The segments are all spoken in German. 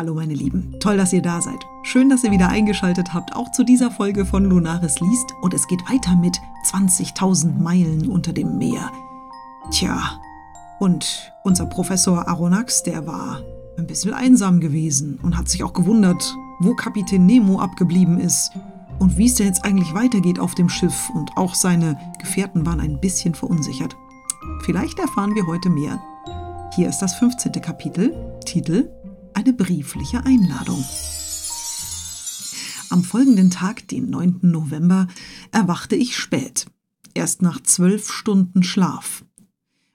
Hallo meine Lieben, toll, dass ihr da seid. Schön, dass ihr wieder eingeschaltet habt, auch zu dieser Folge von Lunaris liest. Und es geht weiter mit 20.000 Meilen unter dem Meer. Tja, und unser Professor Aronnax, der war ein bisschen einsam gewesen und hat sich auch gewundert, wo Kapitän Nemo abgeblieben ist und wie es denn jetzt eigentlich weitergeht auf dem Schiff. Und auch seine Gefährten waren ein bisschen verunsichert. Vielleicht erfahren wir heute mehr. Hier ist das 15. Kapitel, Titel eine briefliche Einladung. Am folgenden Tag, den 9. November, erwachte ich spät, erst nach zwölf Stunden Schlaf.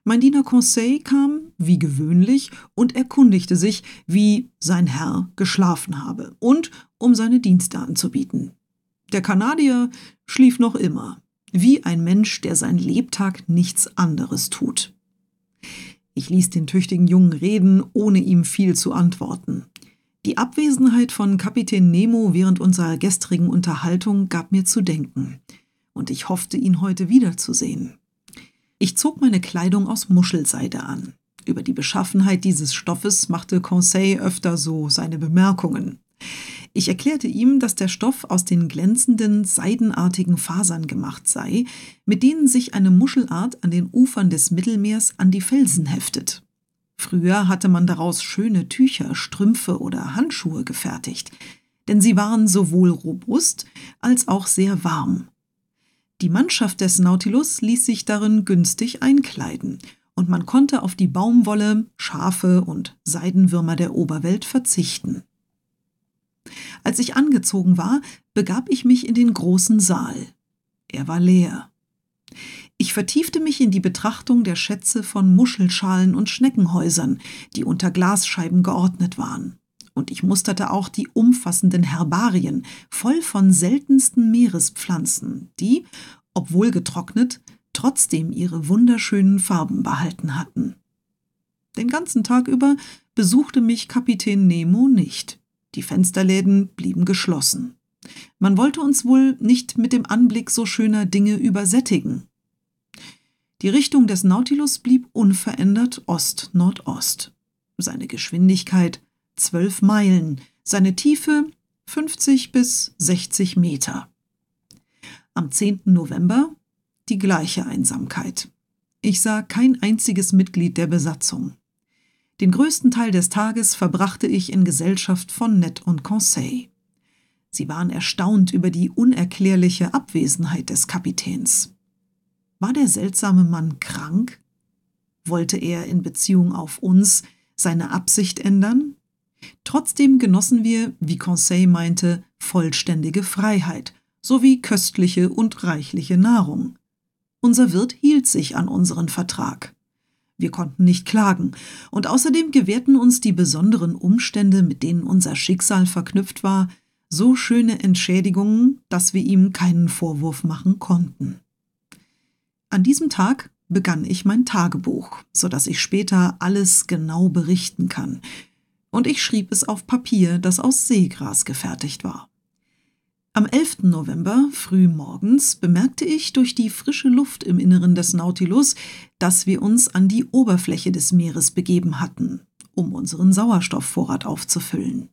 Mein Diener Conseil kam, wie gewöhnlich, und erkundigte sich, wie sein Herr geschlafen habe und um seine Dienste anzubieten. Der Kanadier schlief noch immer, wie ein Mensch, der sein Lebtag nichts anderes tut. Ich ließ den tüchtigen Jungen reden, ohne ihm viel zu antworten. Die Abwesenheit von Kapitän Nemo während unserer gestrigen Unterhaltung gab mir zu denken, und ich hoffte, ihn heute wiederzusehen. Ich zog meine Kleidung aus Muschelseide an. Über die Beschaffenheit dieses Stoffes machte Conseil öfter so seine Bemerkungen. Ich erklärte ihm, dass der Stoff aus den glänzenden, seidenartigen Fasern gemacht sei, mit denen sich eine Muschelart an den Ufern des Mittelmeers an die Felsen heftet. Früher hatte man daraus schöne Tücher, Strümpfe oder Handschuhe gefertigt, denn sie waren sowohl robust als auch sehr warm. Die Mannschaft des Nautilus ließ sich darin günstig einkleiden, und man konnte auf die Baumwolle, Schafe und Seidenwürmer der Oberwelt verzichten. Als ich angezogen war, begab ich mich in den großen Saal. Er war leer. Ich vertiefte mich in die Betrachtung der Schätze von Muschelschalen und Schneckenhäusern, die unter Glasscheiben geordnet waren. Und ich musterte auch die umfassenden Herbarien, voll von seltensten Meerespflanzen, die, obwohl getrocknet, trotzdem ihre wunderschönen Farben behalten hatten. Den ganzen Tag über besuchte mich Kapitän Nemo nicht. Die Fensterläden blieben geschlossen. Man wollte uns wohl nicht mit dem Anblick so schöner Dinge übersättigen. Die Richtung des Nautilus blieb unverändert Ost-Nordost. Seine Geschwindigkeit zwölf Meilen, seine Tiefe 50 bis 60 Meter. Am 10. November die gleiche Einsamkeit. Ich sah kein einziges Mitglied der Besatzung. Den größten Teil des Tages verbrachte ich in Gesellschaft von Ned und Conseil. Sie waren erstaunt über die unerklärliche Abwesenheit des Kapitäns. War der seltsame Mann krank? Wollte er in Beziehung auf uns seine Absicht ändern? Trotzdem genossen wir, wie Conseil meinte, vollständige Freiheit sowie köstliche und reichliche Nahrung. Unser Wirt hielt sich an unseren Vertrag. Wir konnten nicht klagen, und außerdem gewährten uns die besonderen Umstände, mit denen unser Schicksal verknüpft war, so schöne Entschädigungen, dass wir ihm keinen Vorwurf machen konnten. An diesem Tag begann ich mein Tagebuch, so dass ich später alles genau berichten kann, und ich schrieb es auf Papier, das aus Seegras gefertigt war. Am 11. November früh morgens bemerkte ich durch die frische Luft im Inneren des Nautilus, dass wir uns an die Oberfläche des Meeres begeben hatten, um unseren Sauerstoffvorrat aufzufüllen.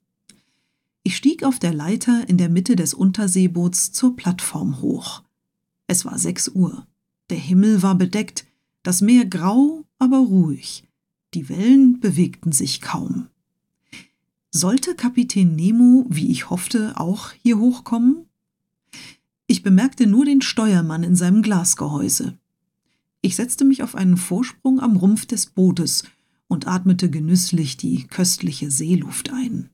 Ich stieg auf der Leiter in der Mitte des Unterseeboots zur Plattform hoch. Es war sechs Uhr. Der Himmel war bedeckt, das Meer grau, aber ruhig. Die Wellen bewegten sich kaum. Sollte Kapitän Nemo, wie ich hoffte, auch hier hochkommen? Ich bemerkte nur den Steuermann in seinem Glasgehäuse. Ich setzte mich auf einen Vorsprung am Rumpf des Bootes und atmete genüsslich die köstliche Seeluft ein.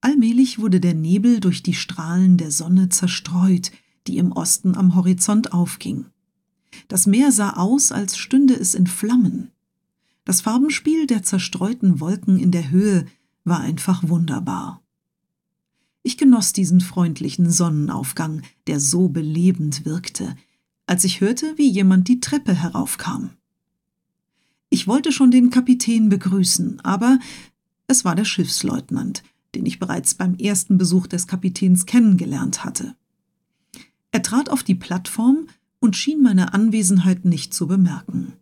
Allmählich wurde der Nebel durch die Strahlen der Sonne zerstreut, die im Osten am Horizont aufging. Das Meer sah aus, als stünde es in Flammen. Das Farbenspiel der zerstreuten Wolken in der Höhe war einfach wunderbar. Ich genoss diesen freundlichen Sonnenaufgang, der so belebend wirkte, als ich hörte, wie jemand die Treppe heraufkam. Ich wollte schon den Kapitän begrüßen, aber es war der Schiffsleutnant, den ich bereits beim ersten Besuch des Kapitäns kennengelernt hatte. Er trat auf die Plattform und schien meine Anwesenheit nicht zu bemerken.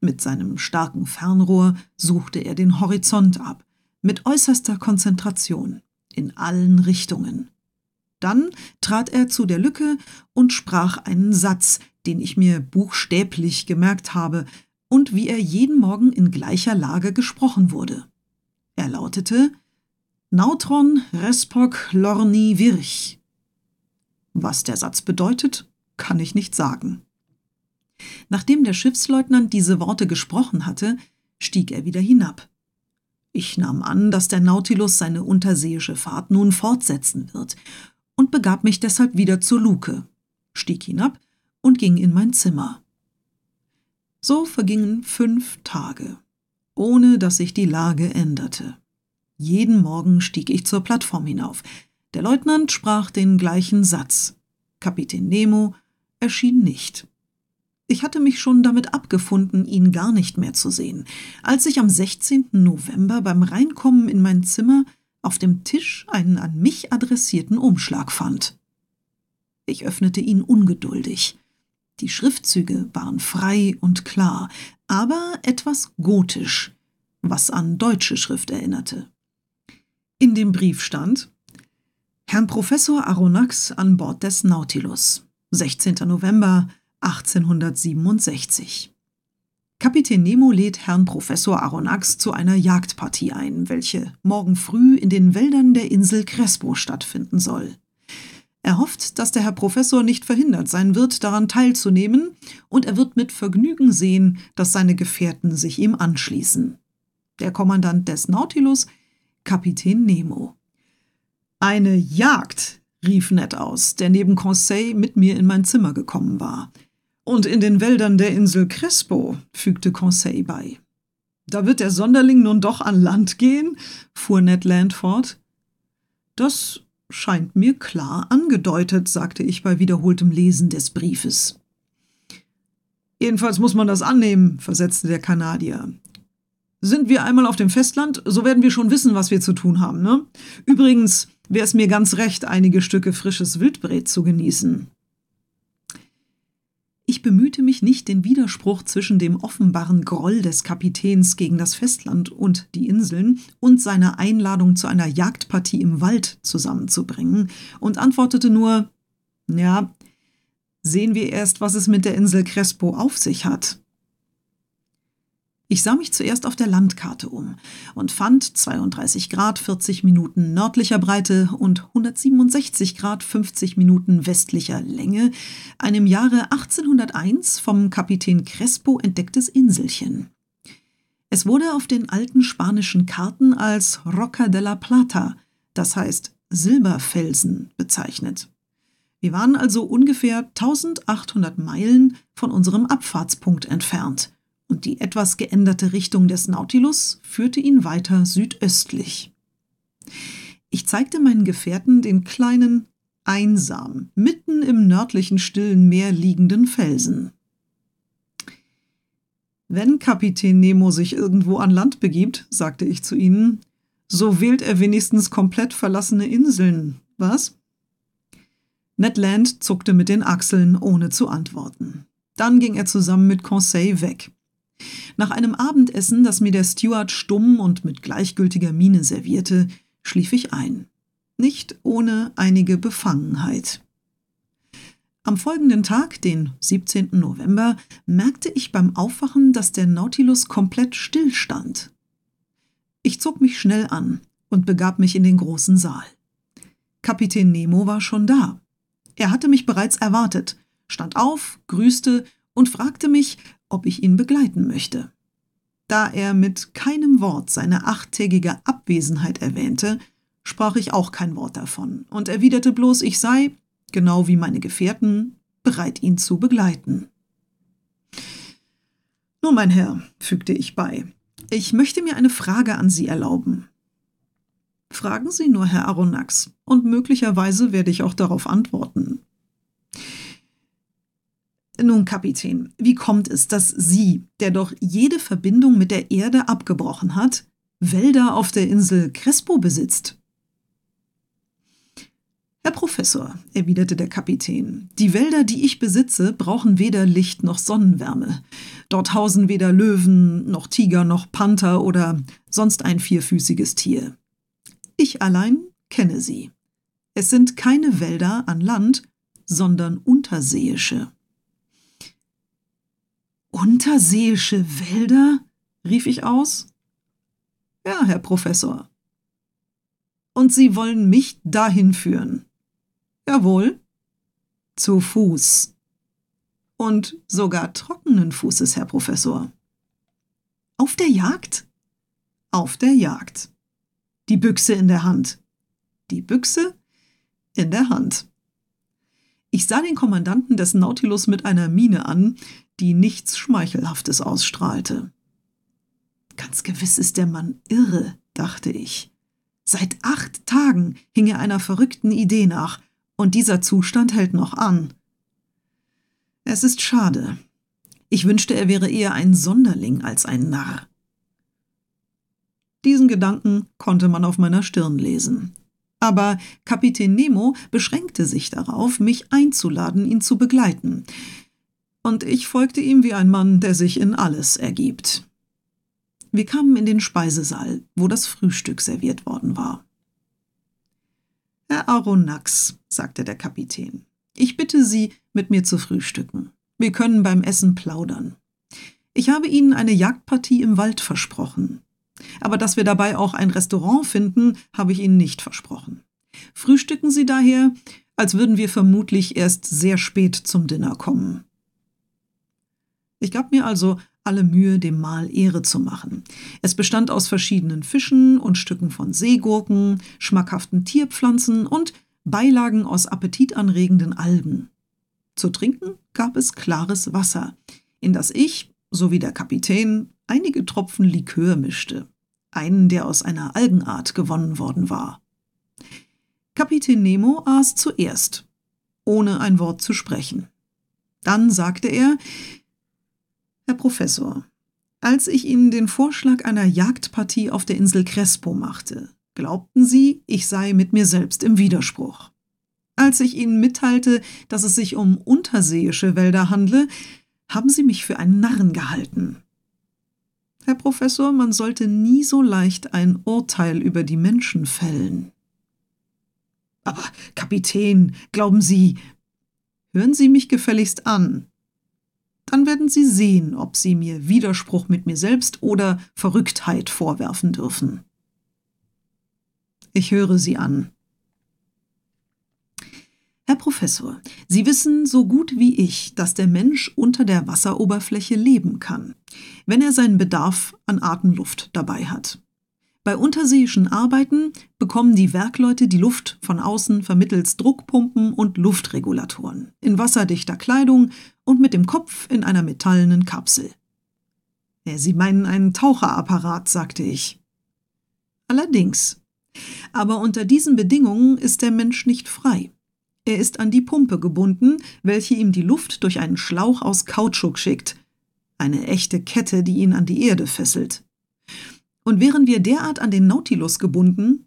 Mit seinem starken Fernrohr suchte er den Horizont ab, mit äußerster Konzentration, in allen Richtungen. Dann trat er zu der Lücke und sprach einen Satz, den ich mir buchstäblich gemerkt habe, und wie er jeden Morgen in gleicher Lage gesprochen wurde. Er lautete Nautron respoc lorni virch. Was der Satz bedeutet, kann ich nicht sagen. Nachdem der Schiffsleutnant diese Worte gesprochen hatte, stieg er wieder hinab. Ich nahm an, dass der Nautilus seine unterseeische Fahrt nun fortsetzen wird und begab mich deshalb wieder zur Luke, stieg hinab und ging in mein Zimmer. So vergingen fünf Tage, ohne dass sich die Lage änderte. Jeden Morgen stieg ich zur Plattform hinauf. Der Leutnant sprach den gleichen Satz. Kapitän Nemo erschien nicht. Ich hatte mich schon damit abgefunden, ihn gar nicht mehr zu sehen, als ich am 16. November beim Reinkommen in mein Zimmer auf dem Tisch einen an mich adressierten Umschlag fand. Ich öffnete ihn ungeduldig. Die Schriftzüge waren frei und klar, aber etwas gotisch, was an deutsche Schrift erinnerte. In dem Brief stand Herrn Professor Aronnax an Bord des Nautilus, 16. November 1867. Kapitän Nemo lädt Herrn Professor Aronnax zu einer Jagdpartie ein, welche morgen früh in den Wäldern der Insel Crespo stattfinden soll. Er hofft, dass der Herr Professor nicht verhindert sein wird, daran teilzunehmen, und er wird mit Vergnügen sehen, dass seine Gefährten sich ihm anschließen. Der Kommandant des Nautilus, Kapitän Nemo. Eine Jagd, rief Ned aus, der neben Conseil mit mir in mein Zimmer gekommen war. Und in den Wäldern der Insel Crespo, fügte Conseil bei. Da wird der Sonderling nun doch an Land gehen? fuhr Ned Land fort. Das scheint mir klar angedeutet, sagte ich bei wiederholtem Lesen des Briefes. Jedenfalls muss man das annehmen, versetzte der Kanadier. Sind wir einmal auf dem Festland, so werden wir schon wissen, was wir zu tun haben, ne? Übrigens wäre es mir ganz recht, einige Stücke frisches Wildbret zu genießen. Ich bemühte mich nicht, den Widerspruch zwischen dem offenbaren Groll des Kapitäns gegen das Festland und die Inseln und seiner Einladung zu einer Jagdpartie im Wald zusammenzubringen und antwortete nur Ja, sehen wir erst, was es mit der Insel Crespo auf sich hat. Ich sah mich zuerst auf der Landkarte um und fand 32 Grad 40 Minuten nördlicher Breite und 167 Grad 50 Minuten westlicher Länge ein im Jahre 1801 vom Kapitän Crespo entdecktes Inselchen. Es wurde auf den alten spanischen Karten als Roca de la Plata, das heißt Silberfelsen, bezeichnet. Wir waren also ungefähr 1800 Meilen von unserem Abfahrtspunkt entfernt und die etwas geänderte Richtung des Nautilus führte ihn weiter südöstlich. Ich zeigte meinen Gefährten den kleinen, einsam, mitten im nördlichen stillen Meer liegenden Felsen. Wenn Kapitän Nemo sich irgendwo an Land begibt, sagte ich zu ihnen, so wählt er wenigstens komplett verlassene Inseln, was? Ned Land zuckte mit den Achseln, ohne zu antworten. Dann ging er zusammen mit Conseil weg. Nach einem Abendessen, das mir der Steward stumm und mit gleichgültiger Miene servierte, schlief ich ein. Nicht ohne einige Befangenheit. Am folgenden Tag, den 17. November, merkte ich beim Aufwachen, dass der Nautilus komplett stillstand. Ich zog mich schnell an und begab mich in den großen Saal. Kapitän Nemo war schon da. Er hatte mich bereits erwartet, stand auf, grüßte und fragte mich, ob ich ihn begleiten möchte. Da er mit keinem Wort seine achttägige Abwesenheit erwähnte, sprach ich auch kein Wort davon und erwiderte bloß, ich sei, genau wie meine Gefährten, bereit, ihn zu begleiten. Nun, mein Herr, fügte ich bei, ich möchte mir eine Frage an Sie erlauben. Fragen Sie nur, Herr Aronnax, und möglicherweise werde ich auch darauf antworten. Nun, Kapitän, wie kommt es, dass Sie, der doch jede Verbindung mit der Erde abgebrochen hat, Wälder auf der Insel Crespo besitzt? Herr Professor, erwiderte der Kapitän, die Wälder, die ich besitze, brauchen weder Licht noch Sonnenwärme. Dort hausen weder Löwen, noch Tiger, noch Panther oder sonst ein vierfüßiges Tier. Ich allein kenne sie. Es sind keine Wälder an Land, sondern unterseeische. Unterseeische Wälder? rief ich aus. Ja, Herr Professor. Und Sie wollen mich dahin führen. Jawohl. Zu Fuß. Und sogar trockenen Fußes, Herr Professor. Auf der Jagd? Auf der Jagd. Die Büchse in der Hand. Die Büchse in der Hand. Ich sah den Kommandanten des Nautilus mit einer Miene an, die nichts Schmeichelhaftes ausstrahlte. Ganz gewiss ist der Mann irre, dachte ich. Seit acht Tagen hing er einer verrückten Idee nach, und dieser Zustand hält noch an. Es ist schade. Ich wünschte, er wäre eher ein Sonderling als ein Narr. Diesen Gedanken konnte man auf meiner Stirn lesen. Aber Kapitän Nemo beschränkte sich darauf, mich einzuladen, ihn zu begleiten. Und ich folgte ihm wie ein Mann, der sich in alles ergibt. Wir kamen in den Speisesaal, wo das Frühstück serviert worden war. Herr Aronnax, sagte der Kapitän, ich bitte Sie, mit mir zu frühstücken. Wir können beim Essen plaudern. Ich habe Ihnen eine Jagdpartie im Wald versprochen. Aber dass wir dabei auch ein Restaurant finden, habe ich Ihnen nicht versprochen. Frühstücken Sie daher, als würden wir vermutlich erst sehr spät zum Dinner kommen. Ich gab mir also alle Mühe, dem Mahl Ehre zu machen. Es bestand aus verschiedenen Fischen und Stücken von Seegurken, schmackhaften Tierpflanzen und Beilagen aus appetitanregenden Algen. Zu trinken gab es klares Wasser, in das ich, sowie der Kapitän, einige Tropfen Likör mischte, einen, der aus einer Algenart gewonnen worden war. Kapitän Nemo aß zuerst, ohne ein Wort zu sprechen. Dann sagte er, Professor, als ich Ihnen den Vorschlag einer Jagdpartie auf der Insel Crespo machte, glaubten Sie, ich sei mit mir selbst im Widerspruch. Als ich Ihnen mitteilte, dass es sich um unterseeische Wälder handle, haben Sie mich für einen Narren gehalten. Herr Professor, man sollte nie so leicht ein Urteil über die Menschen fällen. Aber, Kapitän, glauben Sie. Hören Sie mich gefälligst an dann werden Sie sehen, ob Sie mir Widerspruch mit mir selbst oder Verrücktheit vorwerfen dürfen. Ich höre Sie an. Herr Professor, Sie wissen so gut wie ich, dass der Mensch unter der Wasseroberfläche leben kann, wenn er seinen Bedarf an Atemluft dabei hat. Bei unterseeischen Arbeiten bekommen die Werkleute die Luft von außen vermittels Druckpumpen und Luftregulatoren, in wasserdichter Kleidung und mit dem Kopf in einer metallenen Kapsel. Sie meinen einen Taucherapparat, sagte ich. Allerdings. Aber unter diesen Bedingungen ist der Mensch nicht frei. Er ist an die Pumpe gebunden, welche ihm die Luft durch einen Schlauch aus Kautschuk schickt, eine echte Kette, die ihn an die Erde fesselt. Und wären wir derart an den Nautilus gebunden,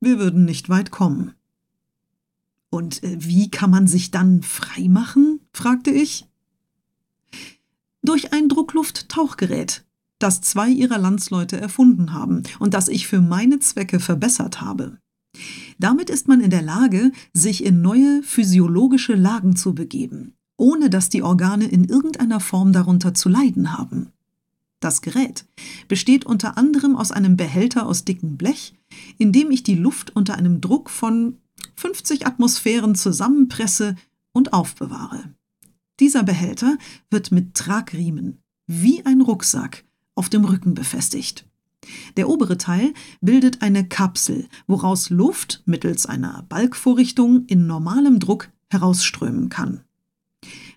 wir würden nicht weit kommen. Und äh, wie kann man sich dann frei machen? fragte ich. Durch ein Drucklufttauchgerät, das zwei ihrer Landsleute erfunden haben und das ich für meine Zwecke verbessert habe. Damit ist man in der Lage, sich in neue physiologische Lagen zu begeben, ohne dass die Organe in irgendeiner Form darunter zu leiden haben. Das Gerät besteht unter anderem aus einem Behälter aus dickem Blech, in dem ich die Luft unter einem Druck von 50 Atmosphären zusammenpresse und aufbewahre. Dieser Behälter wird mit Tragriemen, wie ein Rucksack, auf dem Rücken befestigt. Der obere Teil bildet eine Kapsel, woraus Luft mittels einer Balkvorrichtung in normalem Druck herausströmen kann.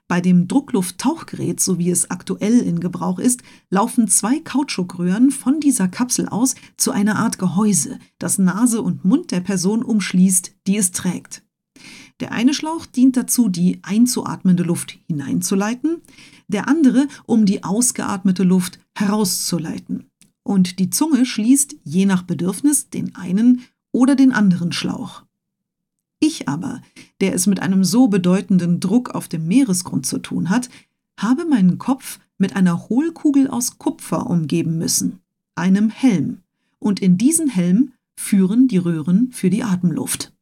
Bei dem Drucklufttauchgerät, so wie es aktuell in Gebrauch ist, laufen zwei Kautschukröhren von dieser Kapsel aus zu einer Art Gehäuse, das Nase und Mund der Person umschließt, die es trägt. Der eine Schlauch dient dazu, die einzuatmende Luft hineinzuleiten, der andere, um die ausgeatmete Luft herauszuleiten. Und die Zunge schließt je nach Bedürfnis den einen oder den anderen Schlauch. Ich aber, der es mit einem so bedeutenden Druck auf dem Meeresgrund zu tun hat, habe meinen Kopf mit einer Hohlkugel aus Kupfer umgeben müssen, einem Helm, und in diesen Helm führen die Röhren für die Atemluft.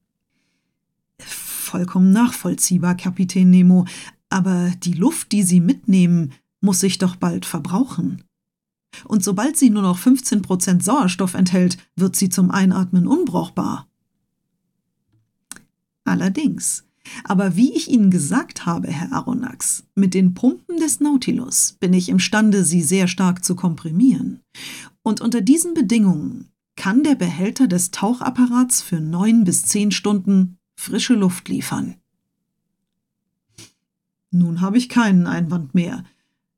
Vollkommen nachvollziehbar, Kapitän Nemo, aber die Luft, die Sie mitnehmen, muss sich doch bald verbrauchen. Und sobald sie nur noch 15% Sauerstoff enthält, wird sie zum Einatmen unbrauchbar. Allerdings. Aber wie ich Ihnen gesagt habe, Herr Aronnax, mit den Pumpen des Nautilus bin ich imstande, sie sehr stark zu komprimieren. Und unter diesen Bedingungen kann der Behälter des Tauchapparats für neun bis zehn Stunden frische Luft liefern. Nun habe ich keinen Einwand mehr.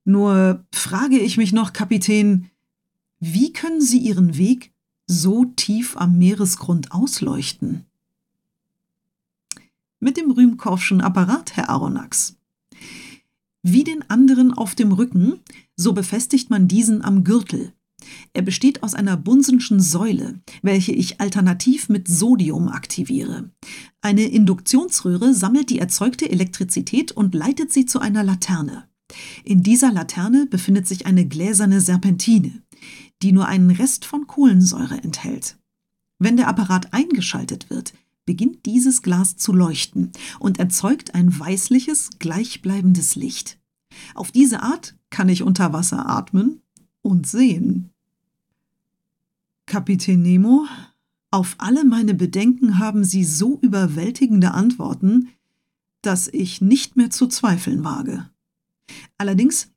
Nur frage ich mich noch, Kapitän, wie können Sie Ihren Weg so tief am Meeresgrund ausleuchten? Mit dem Rühmkorffschen Apparat, Herr Aronnax. Wie den anderen auf dem Rücken, so befestigt man diesen am Gürtel. Er besteht aus einer Bunsenschen Säule, welche ich alternativ mit Sodium aktiviere. Eine Induktionsröhre sammelt die erzeugte Elektrizität und leitet sie zu einer Laterne. In dieser Laterne befindet sich eine gläserne Serpentine, die nur einen Rest von Kohlensäure enthält. Wenn der Apparat eingeschaltet wird, beginnt dieses Glas zu leuchten und erzeugt ein weißliches, gleichbleibendes Licht. Auf diese Art kann ich unter Wasser atmen und sehen. Kapitän Nemo, auf alle meine Bedenken haben Sie so überwältigende Antworten, dass ich nicht mehr zu zweifeln wage. Allerdings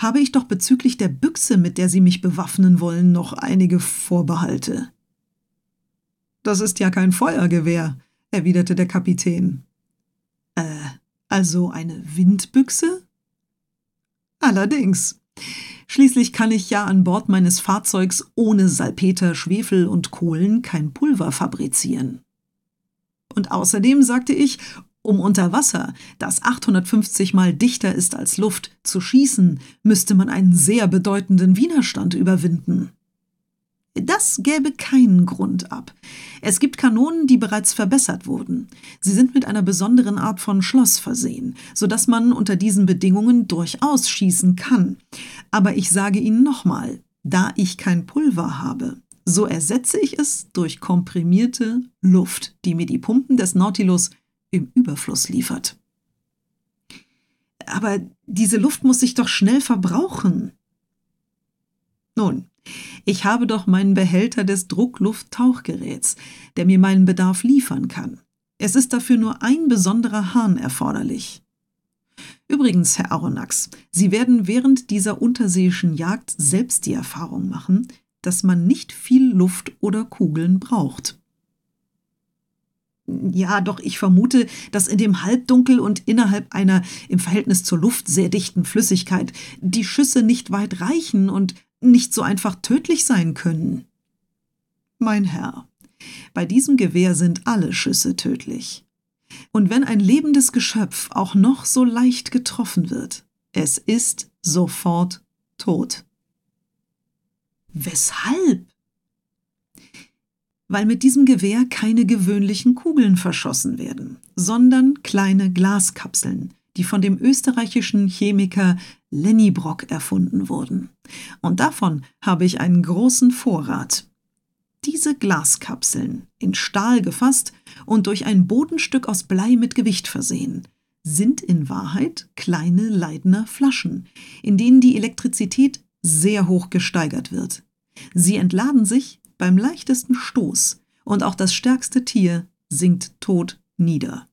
habe ich doch bezüglich der Büchse, mit der Sie mich bewaffnen wollen, noch einige Vorbehalte. Das ist ja kein Feuergewehr, erwiderte der Kapitän. Äh, also eine Windbüchse? Allerdings. Schließlich kann ich ja an Bord meines Fahrzeugs ohne Salpeter, Schwefel und Kohlen kein Pulver fabrizieren. Und außerdem sagte ich, um unter Wasser, das 850 mal dichter ist als Luft, zu schießen, müsste man einen sehr bedeutenden Widerstand überwinden. Das gäbe keinen Grund ab. Es gibt Kanonen, die bereits verbessert wurden. Sie sind mit einer besonderen Art von Schloss versehen, so dass man unter diesen Bedingungen durchaus schießen kann. Aber ich sage Ihnen nochmal, da ich kein Pulver habe, so ersetze ich es durch komprimierte Luft, die mir die Pumpen des Nautilus im Überfluss liefert. Aber diese Luft muss sich doch schnell verbrauchen. Nun, ich habe doch meinen Behälter des Drucklufttauchgeräts, der mir meinen Bedarf liefern kann. Es ist dafür nur ein besonderer Hahn erforderlich. Übrigens, Herr Aronnax, Sie werden während dieser unterseeischen Jagd selbst die Erfahrung machen, dass man nicht viel Luft oder Kugeln braucht. Ja, doch ich vermute, dass in dem Halbdunkel und innerhalb einer im Verhältnis zur Luft sehr dichten Flüssigkeit die Schüsse nicht weit reichen und nicht so einfach tödlich sein können. Mein Herr, bei diesem Gewehr sind alle Schüsse tödlich. Und wenn ein lebendes Geschöpf auch noch so leicht getroffen wird, es ist sofort tot. Weshalb? weil mit diesem Gewehr keine gewöhnlichen Kugeln verschossen werden, sondern kleine Glaskapseln, die von dem österreichischen Chemiker Lenny Brock erfunden wurden. Und davon habe ich einen großen Vorrat. Diese Glaskapseln, in Stahl gefasst und durch ein Bodenstück aus Blei mit Gewicht versehen, sind in Wahrheit kleine Leidner Flaschen, in denen die Elektrizität sehr hoch gesteigert wird. Sie entladen sich beim leichtesten Stoß und auch das stärkste Tier sinkt tot nieder.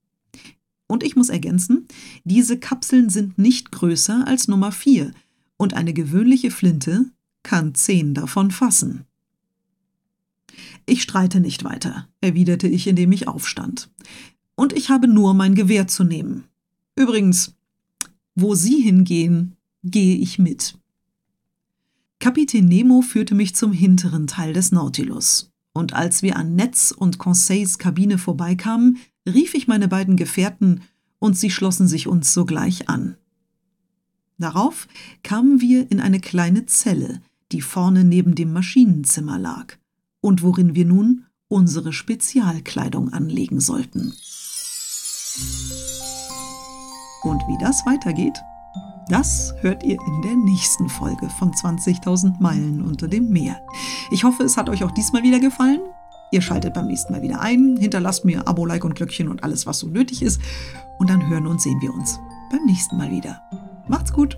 Und ich muss ergänzen, diese Kapseln sind nicht größer als Nummer 4 und eine gewöhnliche Flinte kann zehn davon fassen. Ich streite nicht weiter, erwiderte ich, indem ich aufstand. Und ich habe nur mein Gewehr zu nehmen. Übrigens, wo Sie hingehen, gehe ich mit. Kapitän Nemo führte mich zum hinteren Teil des Nautilus. Und als wir an Netz und Conseils Kabine vorbeikamen, rief ich meine beiden Gefährten und sie schlossen sich uns sogleich an. Darauf kamen wir in eine kleine Zelle, die vorne neben dem Maschinenzimmer lag und worin wir nun unsere Spezialkleidung anlegen sollten. Und wie das weitergeht, das hört ihr in der nächsten Folge von 20.000 Meilen unter dem Meer. Ich hoffe, es hat euch auch diesmal wieder gefallen. Ihr schaltet beim nächsten Mal wieder ein, hinterlasst mir Abo, Like und Glöckchen und alles, was so nötig ist. Und dann hören und sehen wir uns beim nächsten Mal wieder. Macht's gut!